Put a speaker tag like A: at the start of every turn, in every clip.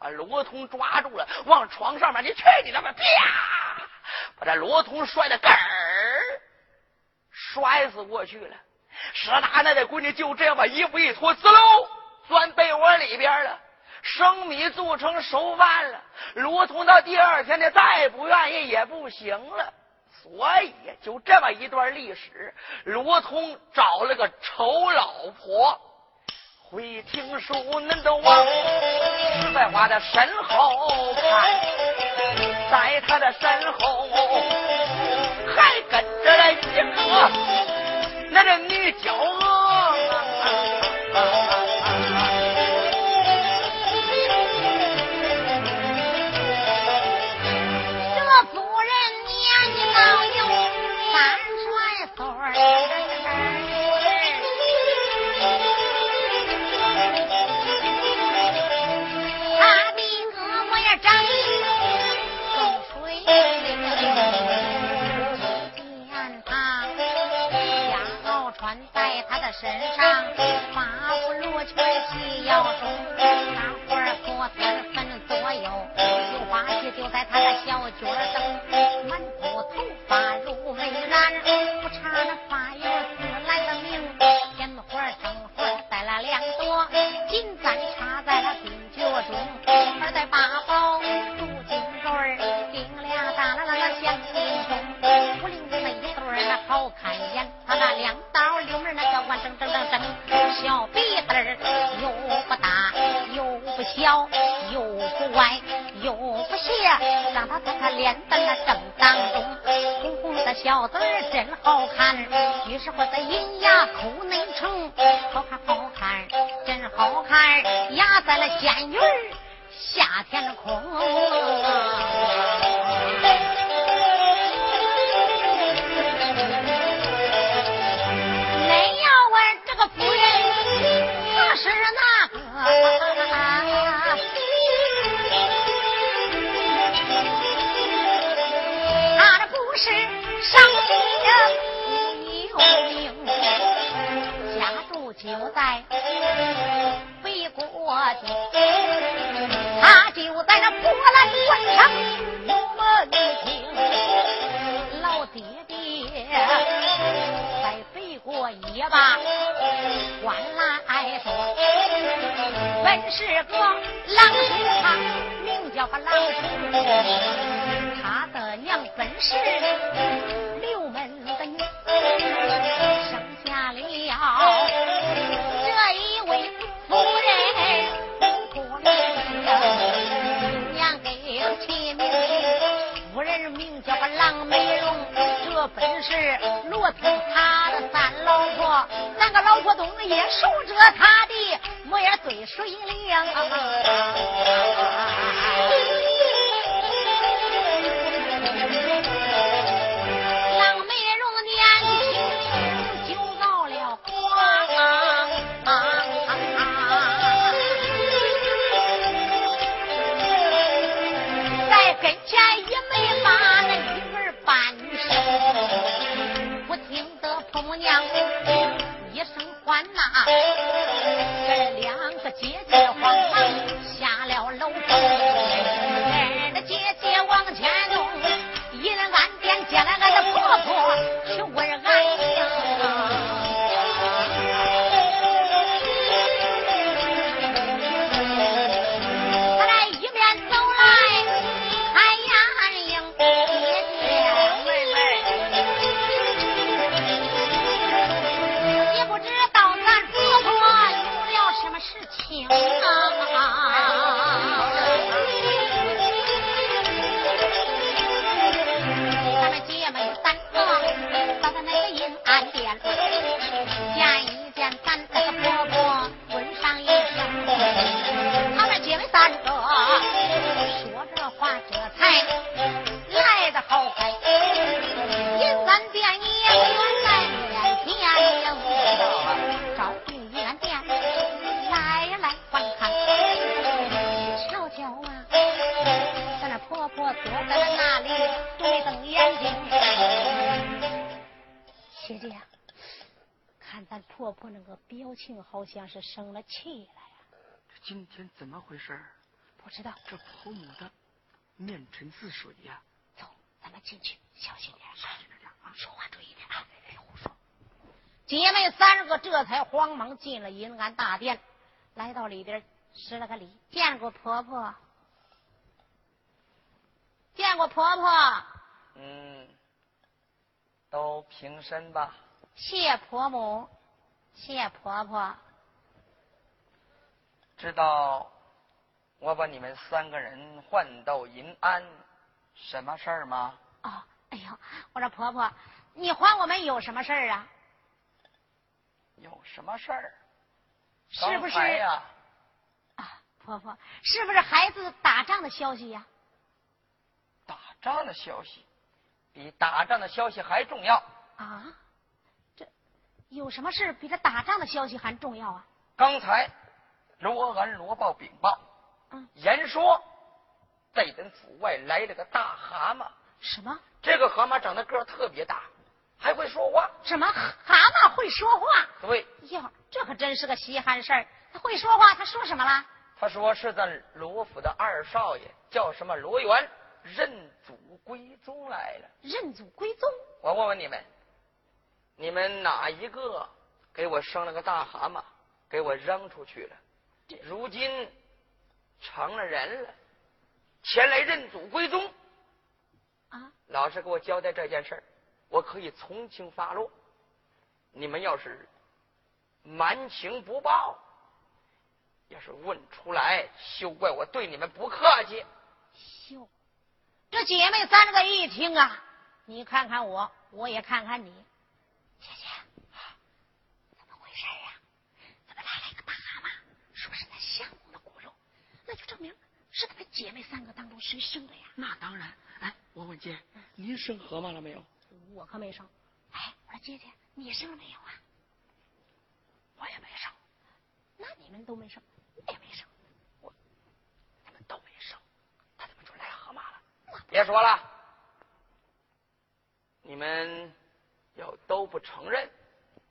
A: 把罗通抓住了，往床上面，你去你他妈！啪！把这罗通摔得根儿摔死过去了。史大奶奶闺女就这样把衣服一脱，滋溜钻被窝里边了，生米做成熟饭了。罗通到第二天呢，再不愿意也不行了。所以就这么一段历史，罗通找了个丑老婆。会听书，恁都往石在话的身后看，在他的身后还跟着了一个那个女娇娥。
B: 身上八不罗圈细腰中，大伙儿左三分左右，绣花鞋就在他的小脚蹬，脸蛋那正当中，红红的小嘴儿真好看，于是乎在银牙口内成，好看好看真好看，压在了仙女下天空。也罢。官来说，本是个郎中，他名叫个郎中，他的娘本是刘门的女，生下了这一位夫人，过娘给起名，夫人名叫个郎美容，这本是罗通那。个老婆东也守着他的模样最水灵。是生了气了呀！
A: 这今天怎么回事？
B: 不知道。
A: 这婆母的面沉似水呀。
B: 走，咱们进去，小心点，
A: 小心点啊！
B: 说话注意点啊，别胡说。姐妹三个这才慌忙进了银安大殿，来到里边施了个礼，见过婆婆，见过婆婆。
A: 嗯，都平身吧。
B: 谢婆母，谢婆婆。
A: 知道我把你们三个人换到银安，什么事儿吗？
B: 哦，哎呦，我说婆婆，你还我们有什么事儿啊？
A: 有什么事儿？
B: 是不是
A: 呀？
B: 啊，婆婆，是不是孩子打仗的消息呀？
A: 打仗的消息，比打仗的消息还重要。
B: 啊？这有什么事比这打仗的消息还重要啊？
A: 刚才罗安罗报禀报，
B: 嗯，
A: 言说在咱府外来了个大蛤蟆。
B: 什么？
A: 这个蛤蟆长得个儿特别大。还会说话？
B: 什么蛤蟆会说话？
A: 对。
B: 哟，这可真是个稀罕事儿。他会说话，他说什么了？
A: 他说是咱罗府的二少爷，叫什么罗元，认祖归宗来了。
B: 认祖归宗？
A: 我问问你们，你们哪一个给我生了个大蛤蟆，给我扔出去了？如今成了人了，前来认祖归宗。
B: 啊！
A: 老实给我交代这件事儿。我可以从轻发落，你们要是瞒情不报，要是问出来，休怪我对你们不客气。
B: 休，这姐妹三个一听啊，你看看我，我也看看你，姐姐，怎么回事啊？怎么来了一个大蛤蟆？说是咱相公的骨肉，那就证明是咱们姐妹三个当中谁生的呀？
A: 那当然。哎，我问姐，您生河马了没有？
B: 我可没生，哎，我说姐姐，你生了没有啊？
A: 我也没生。
B: 那你们都没生，我也没生，
A: 我你们都没生，他怎么就来河马了？别说了，你们要都不承认，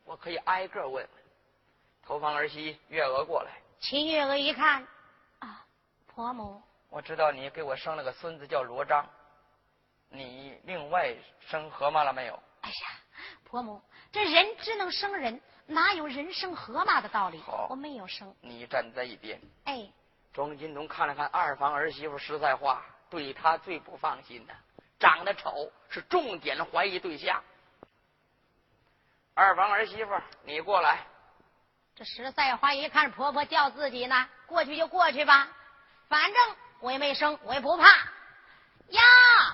A: 我可以挨个问问。头房儿媳月娥过来，
B: 秦月娥一看，啊，婆母，
A: 我知道你给我生了个孙子叫罗章。你另外生河马了没有？
B: 哎呀，婆母，这人只能生人，哪有人生河马的道理？
A: 好，
B: 我没有生。
A: 你站在一边。
B: 哎，
A: 庄金龙看了看二房儿媳妇，实在话，对他最不放心的，长得丑是重点怀疑对象。二房儿媳妇，你过来。
B: 这实在话一看婆婆叫自己呢，过去就过去吧，反正我也没生，我也不怕。呀，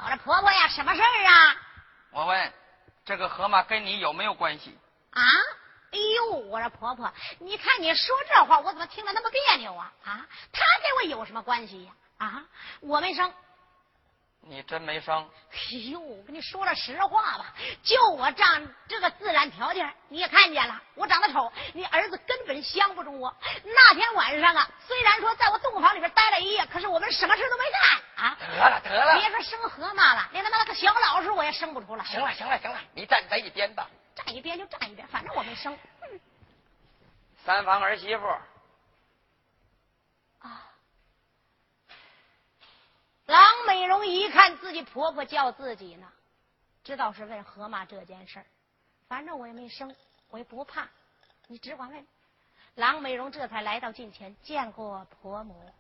B: 我这婆婆呀，什么事儿啊？
A: 我问，这个河马跟你有没有关系？
B: 啊？哎呦，我说婆婆，你看你说这话，我怎么听着那么别扭啊？啊，他跟我有什么关系呀？啊，我没生。
A: 你真没生？
B: 哎呦，我跟你说了实话吧，就我这样这个自然条件，你也看见了，我长得丑，你儿子根本相不中我。那天晚上啊，虽然说在我洞房里边待了一夜，可是我们什么事都没干啊。
A: 得了得了，
B: 别说生河马了，连他妈那个小老鼠我也生不出来。
A: 行了行了行了，你站在一边吧。
B: 站一边就站一边，反正我没生。
A: 三房儿媳妇。
B: 郎美荣一看自己婆婆叫自己呢，知道是问河马这件事儿，反正我也没生，我也不怕，你只管问。郎美荣这才来到近前，见过婆母。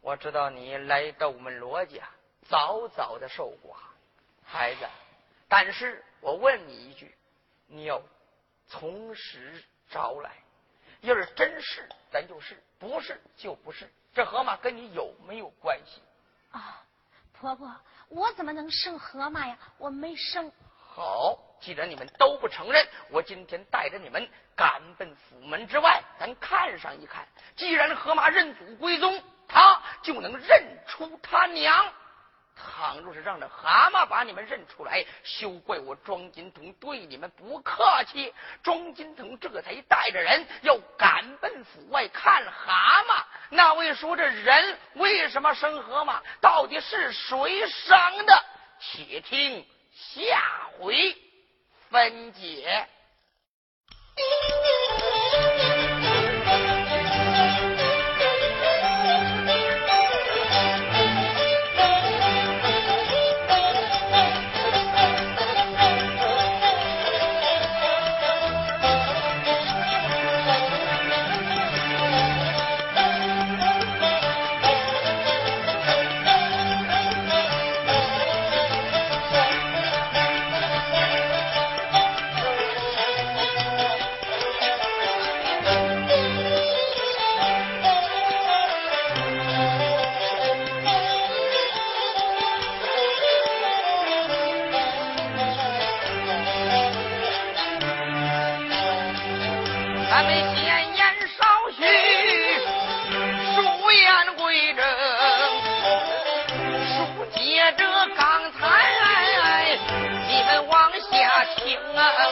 A: 我知道你来到我们罗家，早早的受过，孩子。但是我问你一句，你要从实招来，要是真是，咱就是；不是，就不是。这河马跟你有没有关系？
B: 婆婆，我怎么能生河马呀？我没生。
A: 好，既然你们都不承认，我今天带着你们赶奔府门之外，咱看上一看。既然河马认祖归宗，他就能认出他娘。倘若是让这蛤蟆把你们认出来，休怪我庄金童对你们不客气。庄金童这才带着人要赶奔府外看蛤蟆。那位说这人为什么生河马？到底是谁生的？且听下回分解。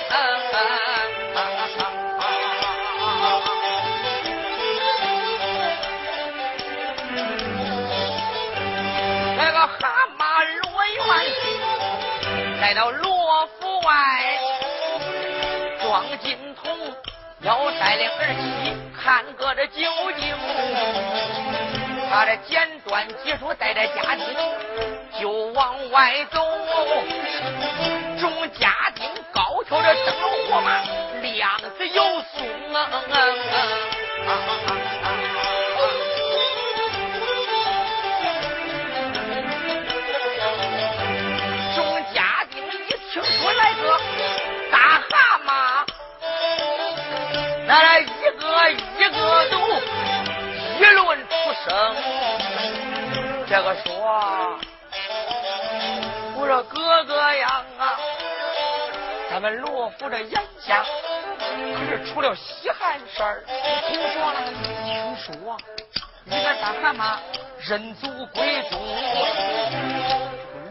A: 那个蛤蟆罗元来到罗府外，庄金童要带领儿媳看个这究竟。他这简短结束，带着家丁就往外走。众家丁高挑着灯笼火马，亮子又松啊！众家丁一听说来个大蛤蟆，那来一个一个都议论出声。这个说，我说哥哥呀，咱们罗府这眼下可是出了稀罕事儿。
B: 听说了，
A: 听说一个大蛤蟆认祖归宗，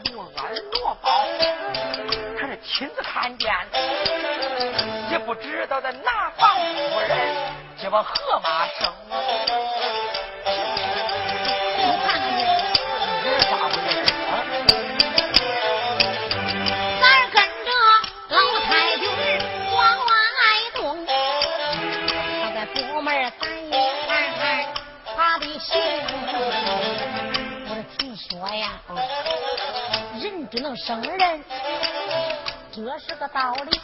A: 这个罗安罗宝他是亲自看见，也不知道在哪房夫人这帮河马生。
B: 生人，这是个道理。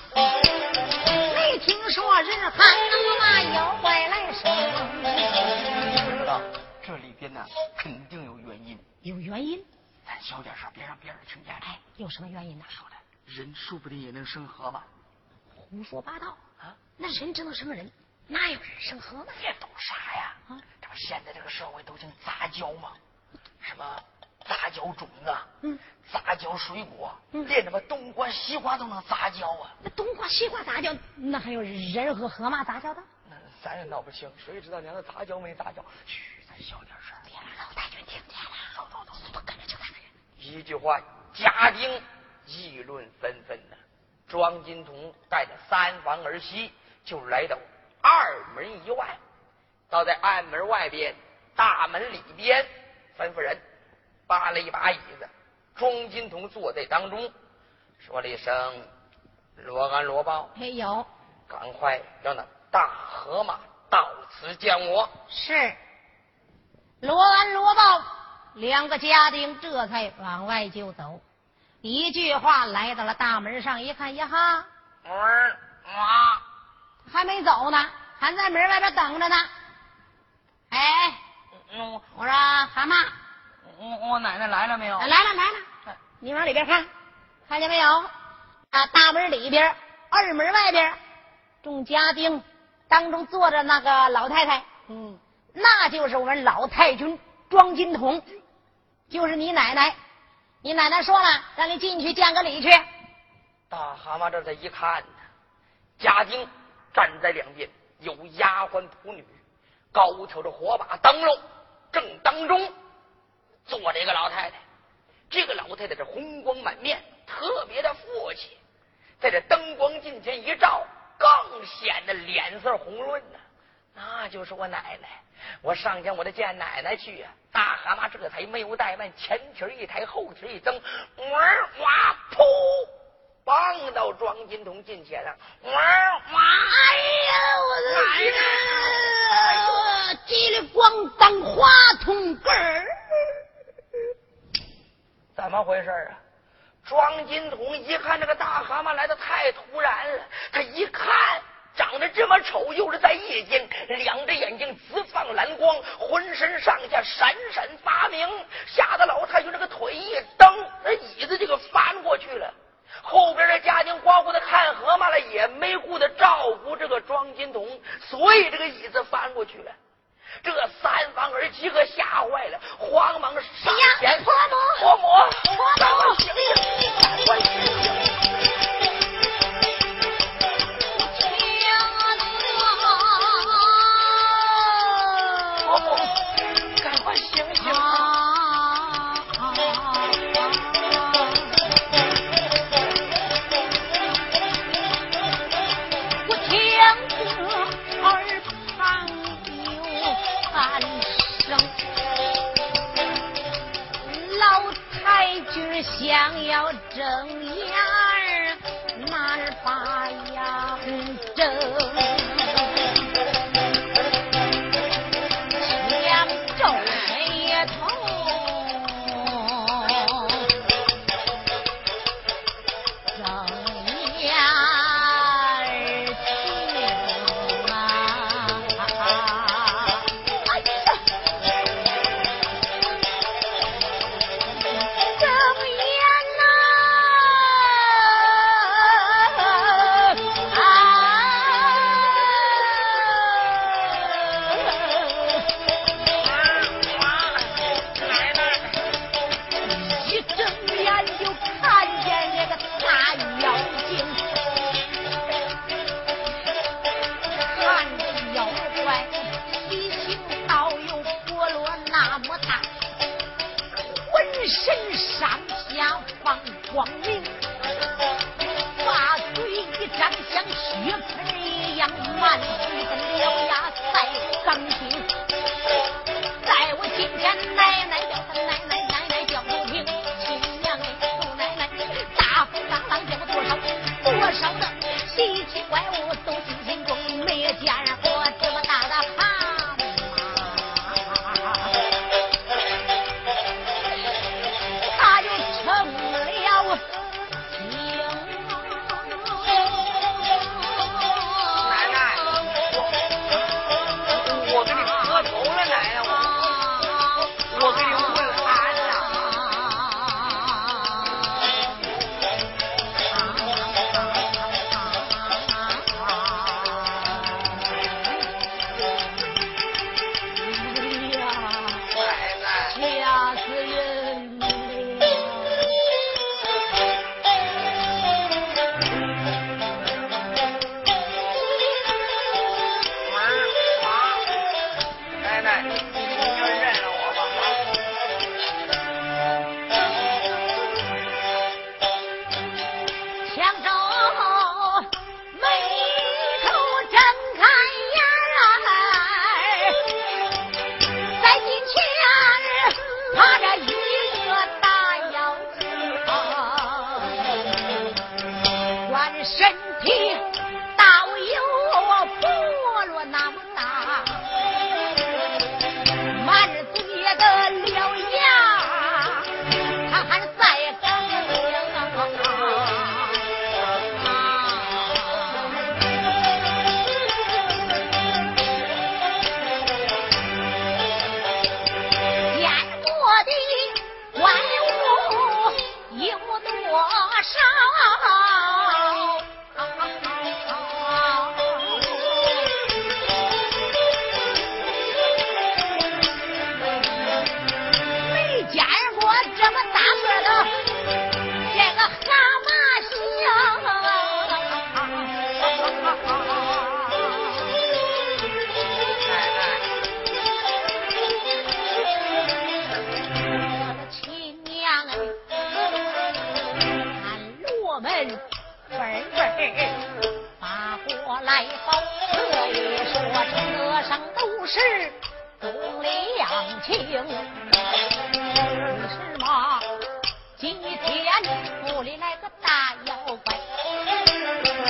B: 没听说人还能把妖怪来生，
A: 知道这里边呢肯定有原因，
B: 有原因。
A: 咱小点声，别让别人听见。
B: 哎，有什么原因呢？
A: 说的人说不定也能生河吧
B: 胡说八道！
A: 啊！
B: 那人只能生人，哪有人生河马？
A: 这都啥呀？
B: 啊
A: 这不现在这个社会都讲杂交吗？什么杂交种啊，
B: 嗯，
A: 杂交水果，
B: 嗯
A: 连他妈冬瓜、西瓜都能杂交啊！
B: 那冬瓜、西瓜杂交，那还有人和河马杂交的？
A: 那咱也闹不清，谁知道娘的杂交没杂交？嘘，咱小点声。
B: 别让老太君听见了。走走走，我跟着就大人。
A: 一句话，家丁议论纷纷呢。庄金童带着三房儿媳就来到二门以外，倒在暗门外边，大门里边，吩咐人扒了一把椅子，庄金童坐在当中，说了一声：“罗安罗宝，
B: 哎有
A: 赶快让那大河马到此见我。
B: 是罗安、罗豹两个家丁这才往外就走。一句话来到了大门上，一看呀哈，还没走呢，还在门外边等着呢。哎，
A: 嗯，
B: 我说蛤蟆，
A: 我我奶奶来了没有？
B: 来了来了，你往里边看，看见没有？啊，大门里边，二门外边，众家丁当中坐着那个老太太，
A: 嗯，
B: 那就是我们老太君庄金童，就是你奶奶。你奶奶说了，让你进去见个礼去。
A: 大蛤蟆这才一看呢，家丁站在两边，有丫鬟仆女，高挑着火把灯笼，正当中坐着一个老太太。这个老太太是红光满面，特别的富气，在这灯光近前一照，更显得脸色红润呢。那就是我奶奶，我上前我得见奶奶去呀、大蛤蟆这才没有怠慢，前蹄一抬，后蹄一蹬，哇哇噗，蹦到庄金童近前了，哇哇，
B: 哎呀，我的
A: 奶奶
B: 哎呦，叽里咣当，话筒根儿。
A: 怎么回事啊？庄金童一看这个大蛤蟆来的太突然了，他一看长得这么丑，又是在夜间，两只眼睛直放蓝光，浑身上下闪闪发明，吓得老太君这个腿一蹬，那椅子就给翻过去了。后边的家丁光顾着看蛤蟆了，也没顾得照顾这个庄金童，所以这个椅子翻过去了。这三房儿媳可吓坏了，慌忙上前
B: 婆母
A: 婆母，
B: 婆母
A: 赶快醒醒，down.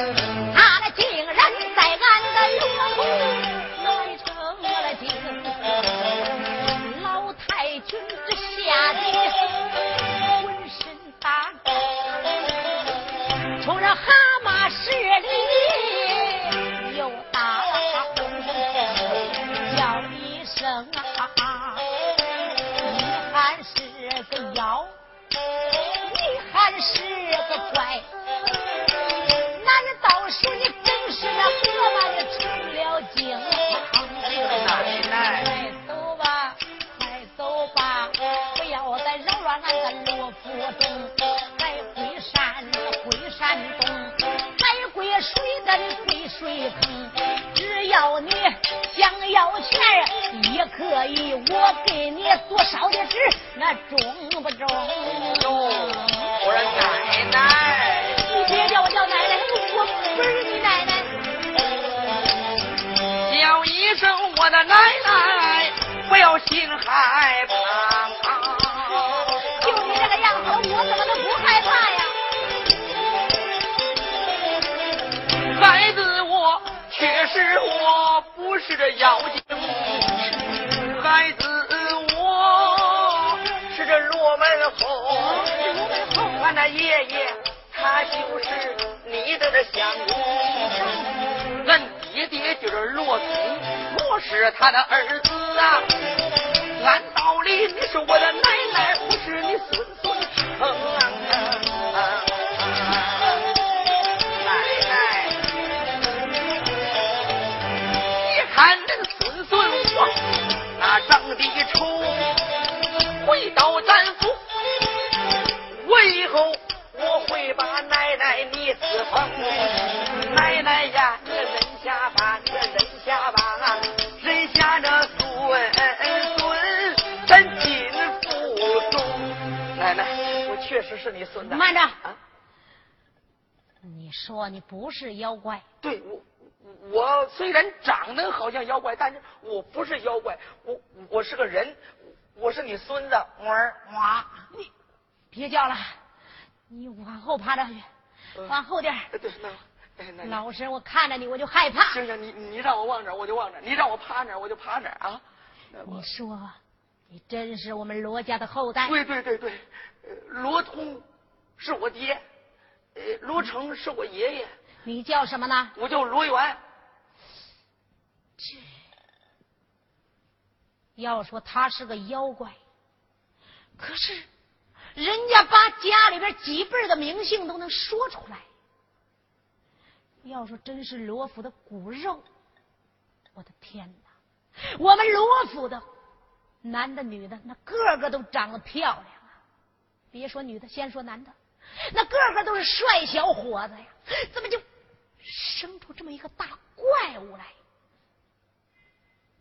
A: Sarah. 烧的纸那中不中？我
B: 说奶奶，你别叫我叫奶奶，我不是你奶奶。
A: 叫一声我的奶奶，不要心害怕。
B: 就你这个样子，我怎么
A: 能不害怕呀？孩子，我确实我不是这妖精。爷爷他就是你的这相公，俺爹爹就是罗通，我是他的儿子啊。按道理你是我的奶奶，不是你孙孙。孙子。
B: 慢着，
A: 啊，
B: 你说你不是妖怪，
A: 对我。我虽然长得好像妖怪，但是我不是妖怪，我我是个人，我是你孙子
B: 娃儿娃，你别叫了，你往后趴着去，往后点
A: 对，那那
B: 老师，我看着你我就害怕。
A: 行行，你你让我往哪我就往哪你让我趴哪我就趴哪啊。
B: 你说，你真是我们罗家的后代？
A: 对对对对，罗通是我爹，呃，罗成是我爷爷。
B: 你叫什么呢？
A: 我叫罗元。
B: 这要说他是个妖怪，可是人家把家里边几辈的名姓都能说出来。要说真是罗府的骨肉，我的天哪！我们罗府的男的女的，那个个都长得漂亮啊！别说女的，先说男的，那个个都是帅小伙子呀！怎么就生出这么一个大怪物来？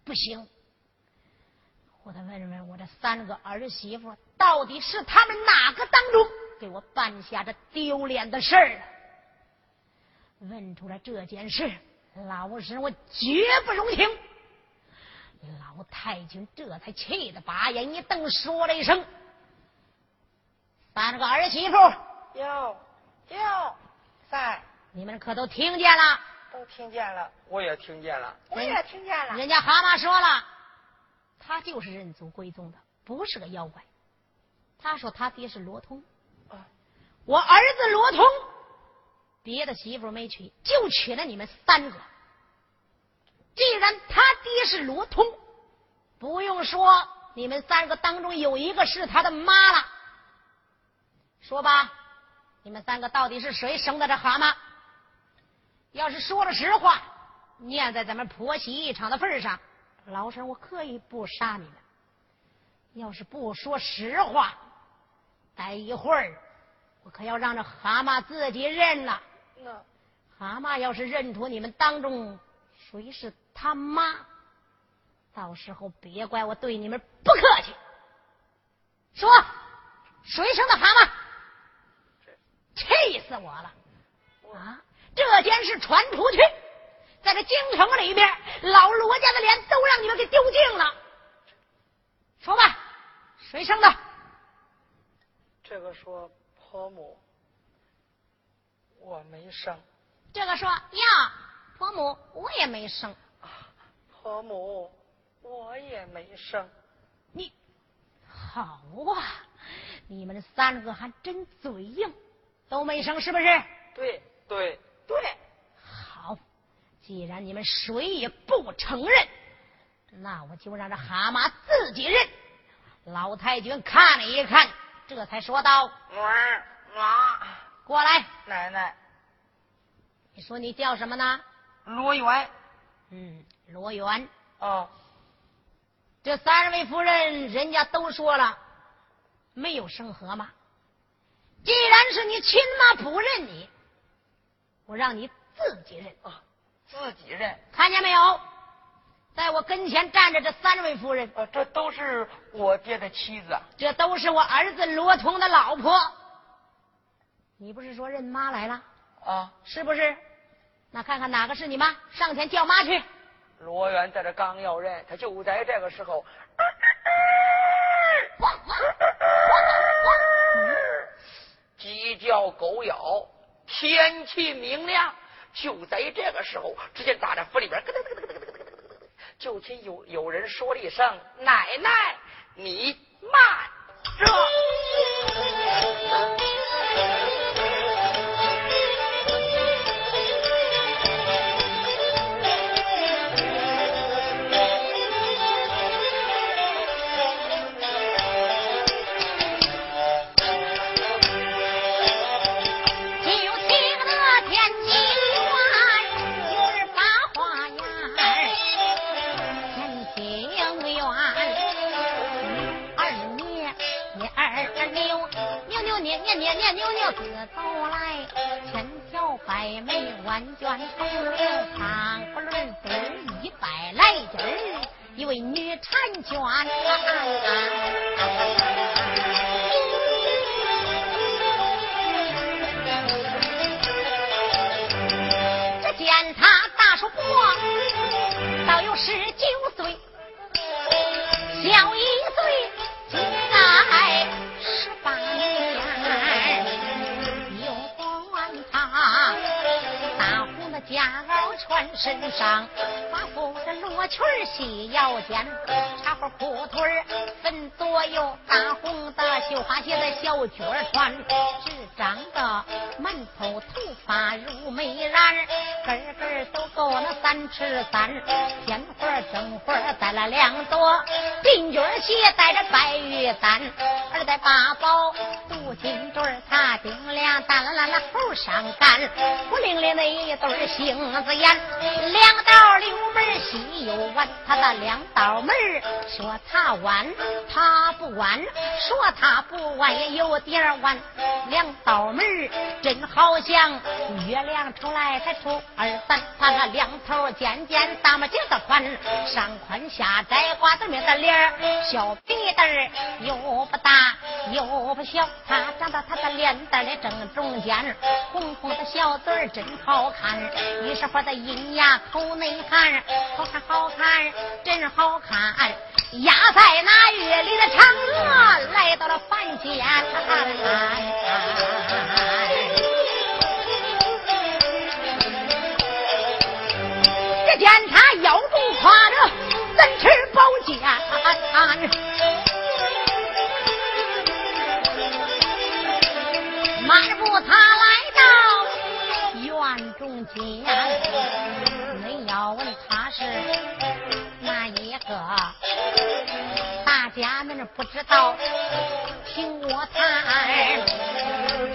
B: 不行，我得问问我这三个儿媳妇，到底是他们哪个当中给我办下这丢脸的事儿？问出来这件事，老实我绝不容情。老太君这才气得把眼一瞪，说了一声：“三个儿媳妇，
A: 有有在，
B: 你们可都听见了？”
A: 都听见了，我也听见了，
B: 我
A: 也听见了。
B: 人家蛤蟆说了，他就是认祖归宗的，不是个妖怪。他说他爹是罗通，啊我儿子罗通，别的媳妇没娶，就娶了你们三个。既然他爹是罗通，不用说，你们三个当中有一个是他的妈了。说吧，你们三个到底是谁生的这蛤蟆？要是说了实话，念在咱们婆媳一场的份上，老婶我可以不杀你们。要是不说实话，待一会儿我可要让这蛤蟆自己认了。
A: 那
B: 蛤蟆要是认出你们当中谁是他妈，到时候别怪我对你们不客气。说，谁生的蛤蟆？气死我了！啊！这件事传出去，在这京城里边，老罗家的脸都让你们给丢尽了。说吧，谁生的？
A: 这个说婆母，我没生。
B: 这个说呀，婆母我也没生。
A: 婆母我也没生。
B: 你好啊，你们三个还真嘴硬，都没生是不是？
A: 对对。对，
B: 好，既然你们谁也不承认，那我就让这蛤蟆自己认。老太君看了一看，这才说道：“
A: 儿妈，
B: 过来，
A: 奶奶，
B: 你说你叫什么呢？
A: 罗元。
B: 嗯，罗元。
A: 哦，
B: 这三位夫人，人家都说了，没有生河马。既然是你亲妈不认你。”我让你自己认
A: 啊，自己认，
B: 看见没有？在我跟前站着这三位夫人，
A: 啊，这都是我爹的妻子，
B: 这都是我儿子罗通的老婆。你不是说认妈来了
A: 啊？
B: 是不是？那看看哪个是你妈，上前叫妈去。
A: 罗元在这刚要认，他就在这个时候，鸡叫狗咬。天气明亮，就在这个时候，只见打在府里边，就听有有人说了一声：“奶奶，你慢着。”
B: 细腰间，茶花裤腿分左右，大红的绣花鞋的小脚穿，只长得满头头发如美髯，根根都够那三尺三，鲜花正花戴了两朵，金卷鞋带着白玉簪，二戴八宝，大啦啦那头上干，孤零零的一对。杏子眼，两道溜门细又弯，他的两道门说他弯，他不弯；说他不弯，也有点弯。两道门真好像月亮出来才出二三，他那两头尖尖，大么尖子宽，上宽下窄，瓜子面的脸小鼻子又不大又不小，他长到他的脸蛋的正中间，红红的小嘴真好看。一时会的银牙口内含，好看好看真好看，压在那月里的嫦娥来到了凡间，只见他腰中挎着三尺宝剑，迈步他来到。院中间，恁要问他是哪一个？大家们不知道，听我谈。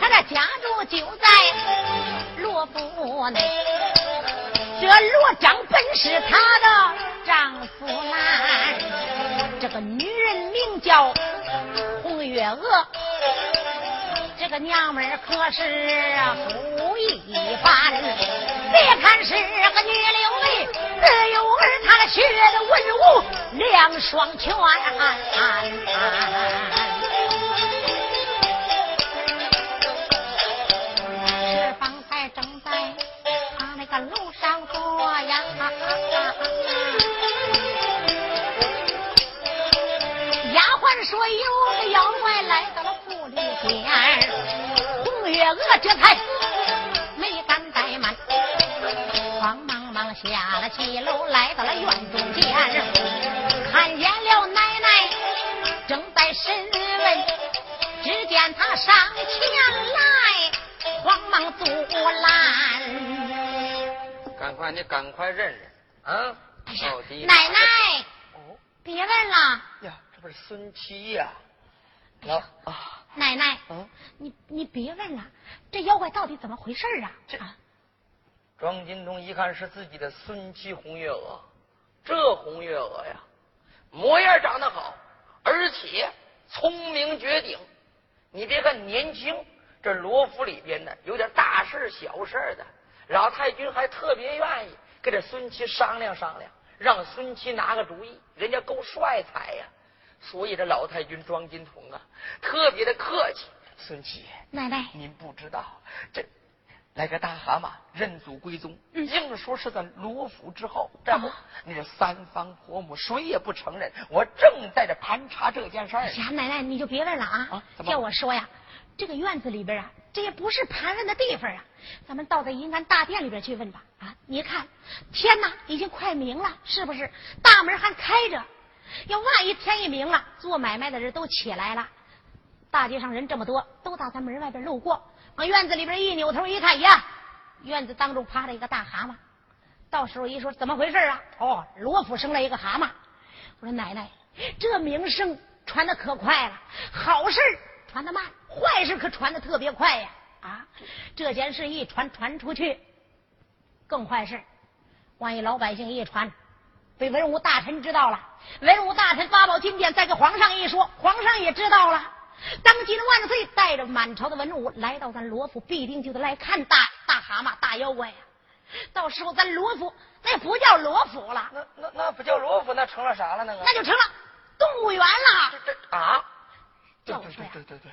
B: 他的家住就在罗府内，这罗章本是他的丈夫男。这个女人名叫红月娥。这个娘们可是不一般，别看是个女流眉，自幼儿她学的文武两双全。是方才正在他那个楼上坐呀，丫鬟说有个妖怪来到了府里边。月娥这才没敢怠慢，慌忙忙下了七楼，来到了院中间，看见了奶奶正在审问，只见他上前来，慌忙阻拦。
A: 赶快，你赶快认认啊！
B: 奶奶，哦，别问了。
A: 呀，这不是孙七呀？老啊。
B: 奶奶，嗯，你你别问了，这妖怪到底怎么回事啊？
A: 这庄金东一看是自己的孙妻红月娥，这红月娥呀，模样长得好，而且聪明绝顶。你别看年轻，这罗府里边呢有点大事小事的，老太君还特别愿意跟这孙七商量商量，让孙七拿个主意，人家够帅才呀。所以这老太君庄金童啊，特别的客气。孙七
B: 奶奶，
A: 您不知道，这来个大蛤蟆认祖归宗，
B: 嗯
A: 硬说是在罗府之后，这不，你这三方婆母谁也不承认。我正在这盘查这件事儿
B: 哎。呀，奶奶你就别问了啊！
A: 啊怎么
B: 叫我说呀，这个院子里边啊，这也不是盘问的地方啊，咱们到在银安大殿里边去问吧。啊，你看天呐，已经快明了，是不是？大门还开着，要万一天一明了，做买卖的人都起来了，大街上人这么多，都打咱门外边路过，往院子里边一扭头一看呀，院子当中趴着一个大蛤蟆。到时候一说怎么回事啊？哦，罗府生了一个蛤蟆。我说奶奶，这名声传的可快了，好事传的慢，坏事可传的特别快呀！啊，这件事一传传出去，更坏事。万一老百姓一传，被文武大臣知道了，文武大臣八宝金殿再给皇上一说，皇上也知道了。当今万岁带着满朝的文武来到咱罗府，必定就得来看大大蛤蟆、大妖怪呀、到时候咱罗府那不叫罗府了，
A: 那那那不叫罗府，那成了啥了？那个
B: 那就成了动物园了。
A: 这这啊？对对对对对对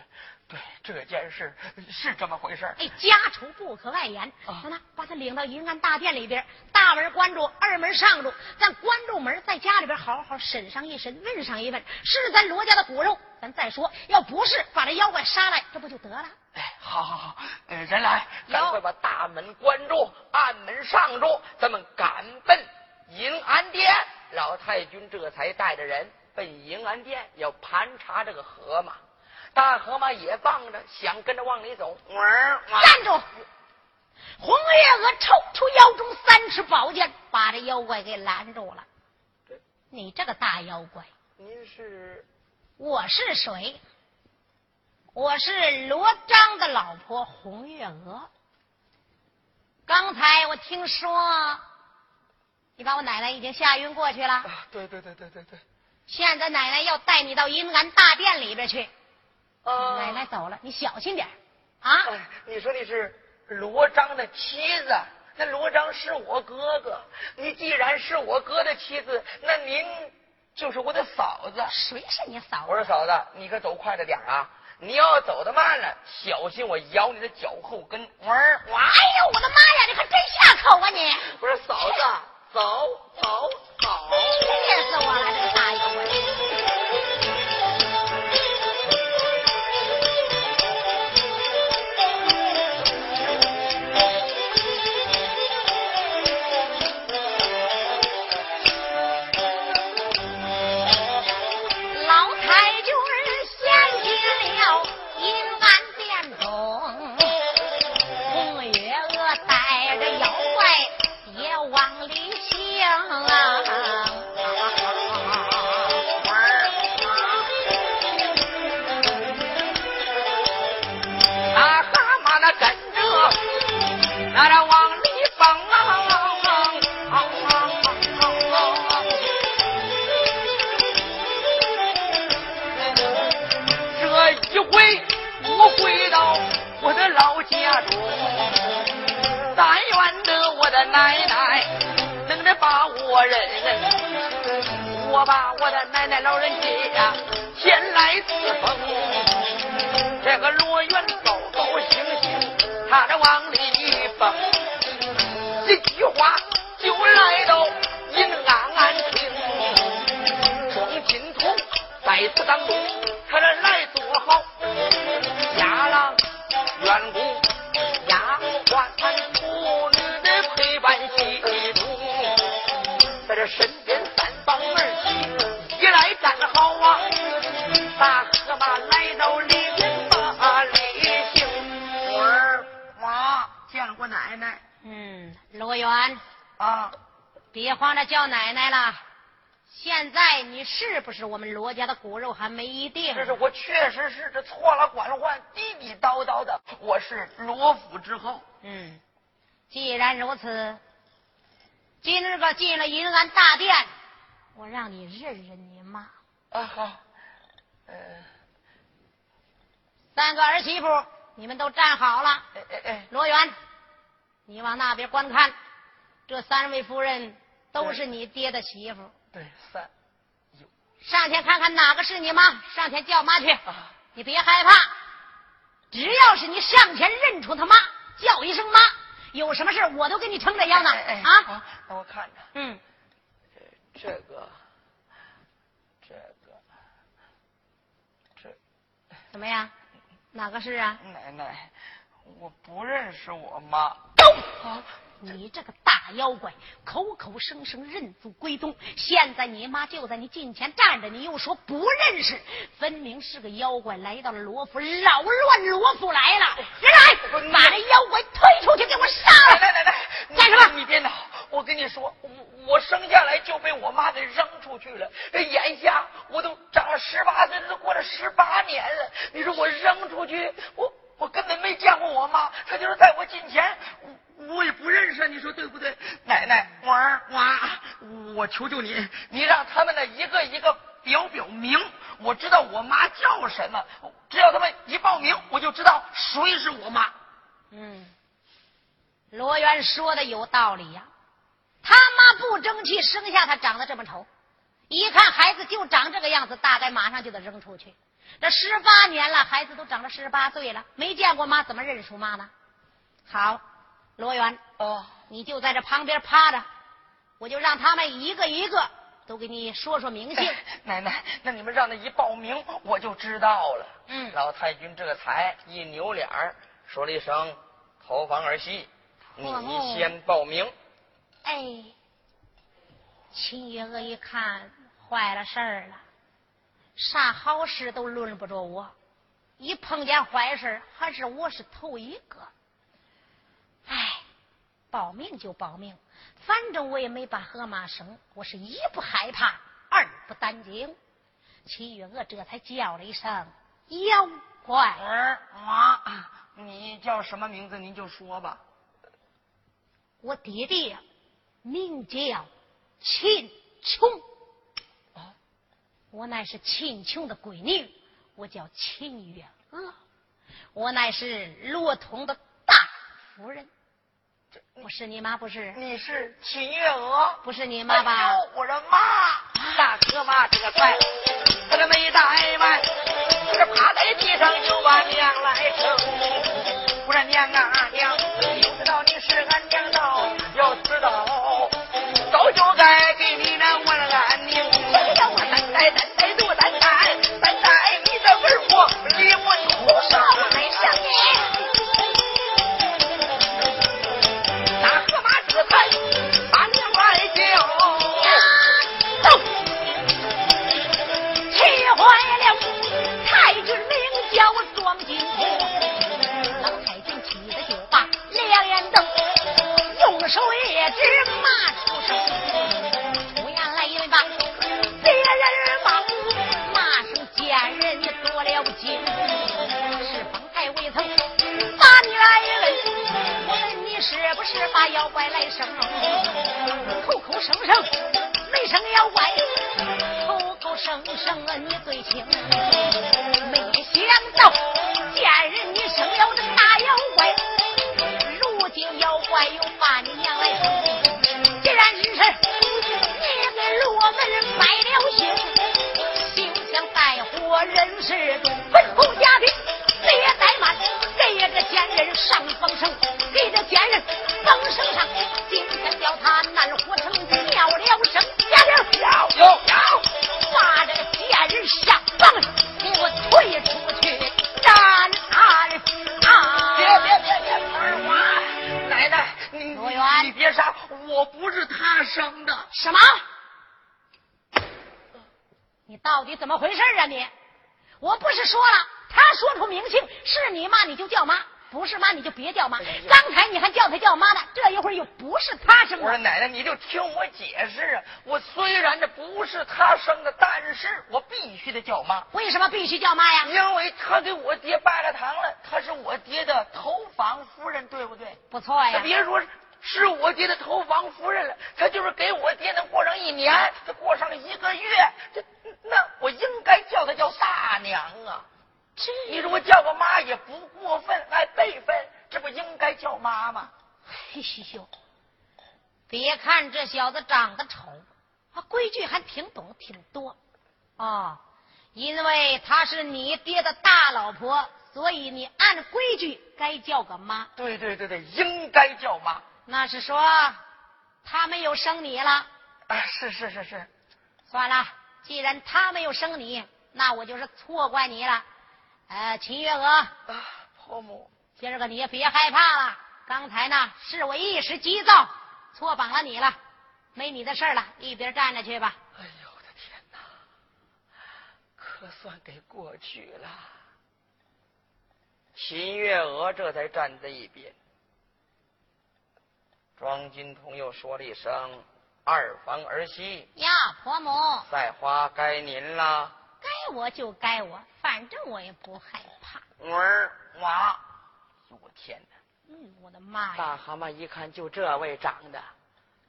A: 对，这件事是这么回事儿
B: 哎，家丑不可外言。
A: 啊
B: 行了，把他领到银安大殿里边，大门关住，二门上住，咱关住门，在家里边好好审上一审，问上一问，是咱罗家的骨肉，咱再说；要不是，把这妖怪杀来，这不就得了？
A: 哎，好好好，呃，人来，
B: 有
A: 赶快把大门关住，暗门上住，咱们赶奔银安殿。老太君这才带着人奔银安殿，要盘查这个河马。大河马也放着，想跟着往里走。
B: 站住！红月娥抽出腰中三尺宝剑，把这妖怪给拦住了。你这个大妖怪，
A: 您是
B: 我是谁？我是罗章的老婆红月娥。刚才我听说你把我奶奶已经吓晕过去了，
A: 啊？对对对对对对。
B: 现在奶奶要带你到阴安大殿里边去。
A: 啊，
B: 奶奶走了，你小心点啊！
A: 哎，你说你是罗章的妻子，那罗章是我哥哥。你既然是我哥的妻子，那您就是我的嫂子。
B: 谁是你嫂子？
A: 我说嫂子，你可走快着点啊！你要走的慢了，小心我咬你的脚后跟。玩！
B: 哎呦，我的妈呀！你可真下口啊你！
A: 我说嫂子，走走走。
B: 气死我了，这个大妖
A: 把我认，我把我的奶奶老人家前来侍奉。这个罗元高高兴兴，他这往里蹦，一句话就来到银安安厅，双金童在此当中，他这来做好家郎、员工、大河马来到里边把礼行，我儿妈见过奶奶
B: 嗯，罗元，
A: 啊，
B: 别慌着叫奶奶了。现在你是不是我们罗家的骨肉还没一定。
A: 这是我确实是这错了官宦，地地道道的，我是罗府之后。
B: 嗯，既然如此，今儿个进了银安大殿，我让你认认你妈。
A: 啊好，呃，
B: 三个儿媳妇，你们都站好了。
A: 哎哎哎，
B: 罗元，你往那边观看，这三位夫人都是你爹的媳妇。
A: 对三
B: 上前看看哪个是你妈，上前叫妈去。
A: 啊，
B: 你别害怕，只要是你上前认出他妈，叫一声妈，有什么事我都给你撑着腰呢啊！
A: 那我看着，
B: 嗯，
A: 这个，这个，这
B: 怎么样？哪个是啊？
A: 奶奶，我不认识我妈。
B: 啊！你这个大妖怪，口口声声认祖归宗，现在你妈就在你近前站着，你又说不认识，分明是个妖怪来到了罗府，扰乱罗府来了。人来，把这妖怪推出去，给我杀了！
A: 奶奶奶，
B: 干什么？
A: 你别闹！我跟你说，我我生下来就被我妈给扔出去了，眼下我都长了十八岁，都过了十八年了。你说我扔出去，我我根本没见过我妈，她就是在我近前。我我也不认识，你说对不对？奶奶，娃儿娃，我求求你，你让他们呢一个一个表表明，我知道我妈叫什么。只要他们一报名，我就知道谁是我妈。
B: 嗯，罗元说的有道理呀。他妈不争气，生下他长得这么丑，一看孩子就长这个样子，大概马上就得扔出去。这十八年了，孩子都长了十八岁了，没见过妈，怎么认识妈呢？好。罗元，
A: 哦，
B: 你就在这旁边趴着，我就让他们一个一个都给你说说名姓。
A: 奶奶，那你们让他一报名，我就知道了。
B: 嗯，
A: 老太君这才一扭脸说了一声：“投房儿媳，你先报名。”
B: 哎，秦月娥一看坏了事儿了，啥好事都轮不着我，一碰见坏事还是我是头一个。哎，报名就报名，反正我也没把河马生，我是一不害怕，二不担惊。秦月娥这才叫了一声“妖怪
A: 儿妈”，你叫什么名字？您就说吧。
B: 我爹爹名叫秦琼，我乃是秦琼的闺女，我叫秦月娥，我乃是罗通的大夫人。不是你妈，不是？
A: 你是秦月娥，
B: 不是你妈吧？
A: 我的妈！大哥妈这个快，他个没怠慢，这趴在地上就把娘来称。我说娘啊娘，你知道你是俺娘道，要知道早就在给
B: 生
A: 的。
B: 什么？你到底怎么回事啊你？我不是说了，他说出名姓是你妈，你就叫妈；不是妈，你就别叫妈。刚才你还叫他叫妈呢，这一会儿又不是他生的。
A: 我说奶奶，你就听我解释啊！我虽然这不是他生的，但是我必须得叫妈。
B: 为什么必须叫妈呀？
A: 因为他给我爹拜了堂了，他是我爹的头房夫人，对不对？
B: 不错呀。
A: 别说是我爹的头房夫人了，她就是给我爹能过上一年，他过上了一个月，这那我应该叫她叫大娘啊。你说我叫个妈也不过分，还辈分，这不应该叫妈吗？
B: 嘿呦，别看这小子长得丑，他规矩还挺懂挺多啊。因为他是你爹的大老婆，所以你按规矩该叫个妈。
A: 对对对对，应该叫妈。
B: 那是说他没有生你了。
A: 啊，是是是是。
B: 算了，既然他没有生你，那我就是错怪你了。呃，秦月娥，啊，
A: 婆母，
B: 今儿个你也别害怕了。刚才呢，是我一时急躁，错绑了你了，没你的事了，一边站着去吧。
A: 哎呦我的天哪，可算给过去了。秦月娥这才站在一边。庄金童又说了一声：“二房儿媳
B: 呀，婆母，
A: 赛花该您了。
B: 该我就该我，反正我也不害怕。
A: 儿娃，哟我天哪！
B: 嗯，我的妈呀！
A: 大蛤蟆一看，就这位长得，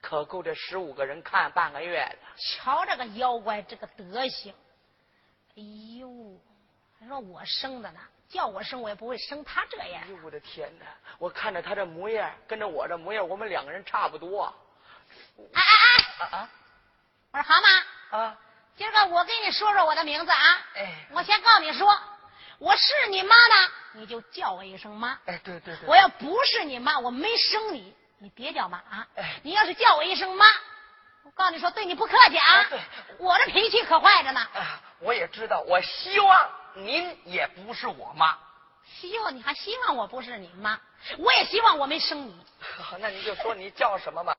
A: 可够这十五个人看半个月的。
B: 瞧这个妖怪，这个德行！哎呦，还说我生的呢，叫我生我也不会生他这样。
A: 哎呦我的天哪！我看着他这模样，跟着我这模样，我们两个人差不多。
B: 哎哎哎！啊！我说蛤蟆
A: 啊，
B: 今儿个我跟你说说我的名字啊。
A: 哎，
B: 我先告诉你说，我是你妈呢，你就叫我一声妈。
A: 哎，对对对。
B: 我要不是你妈，我没生你，你别叫妈啊。
A: 哎，
B: 你要是叫我一声妈，我告诉你说，对你不客气啊。
A: 对，
B: 我这脾气可坏着呢。
A: 啊，我也知道，我希望您也不是我妈。
B: 希望你还希望我不是你妈，我也希望我没生你。
A: 那你就说你叫什么吧。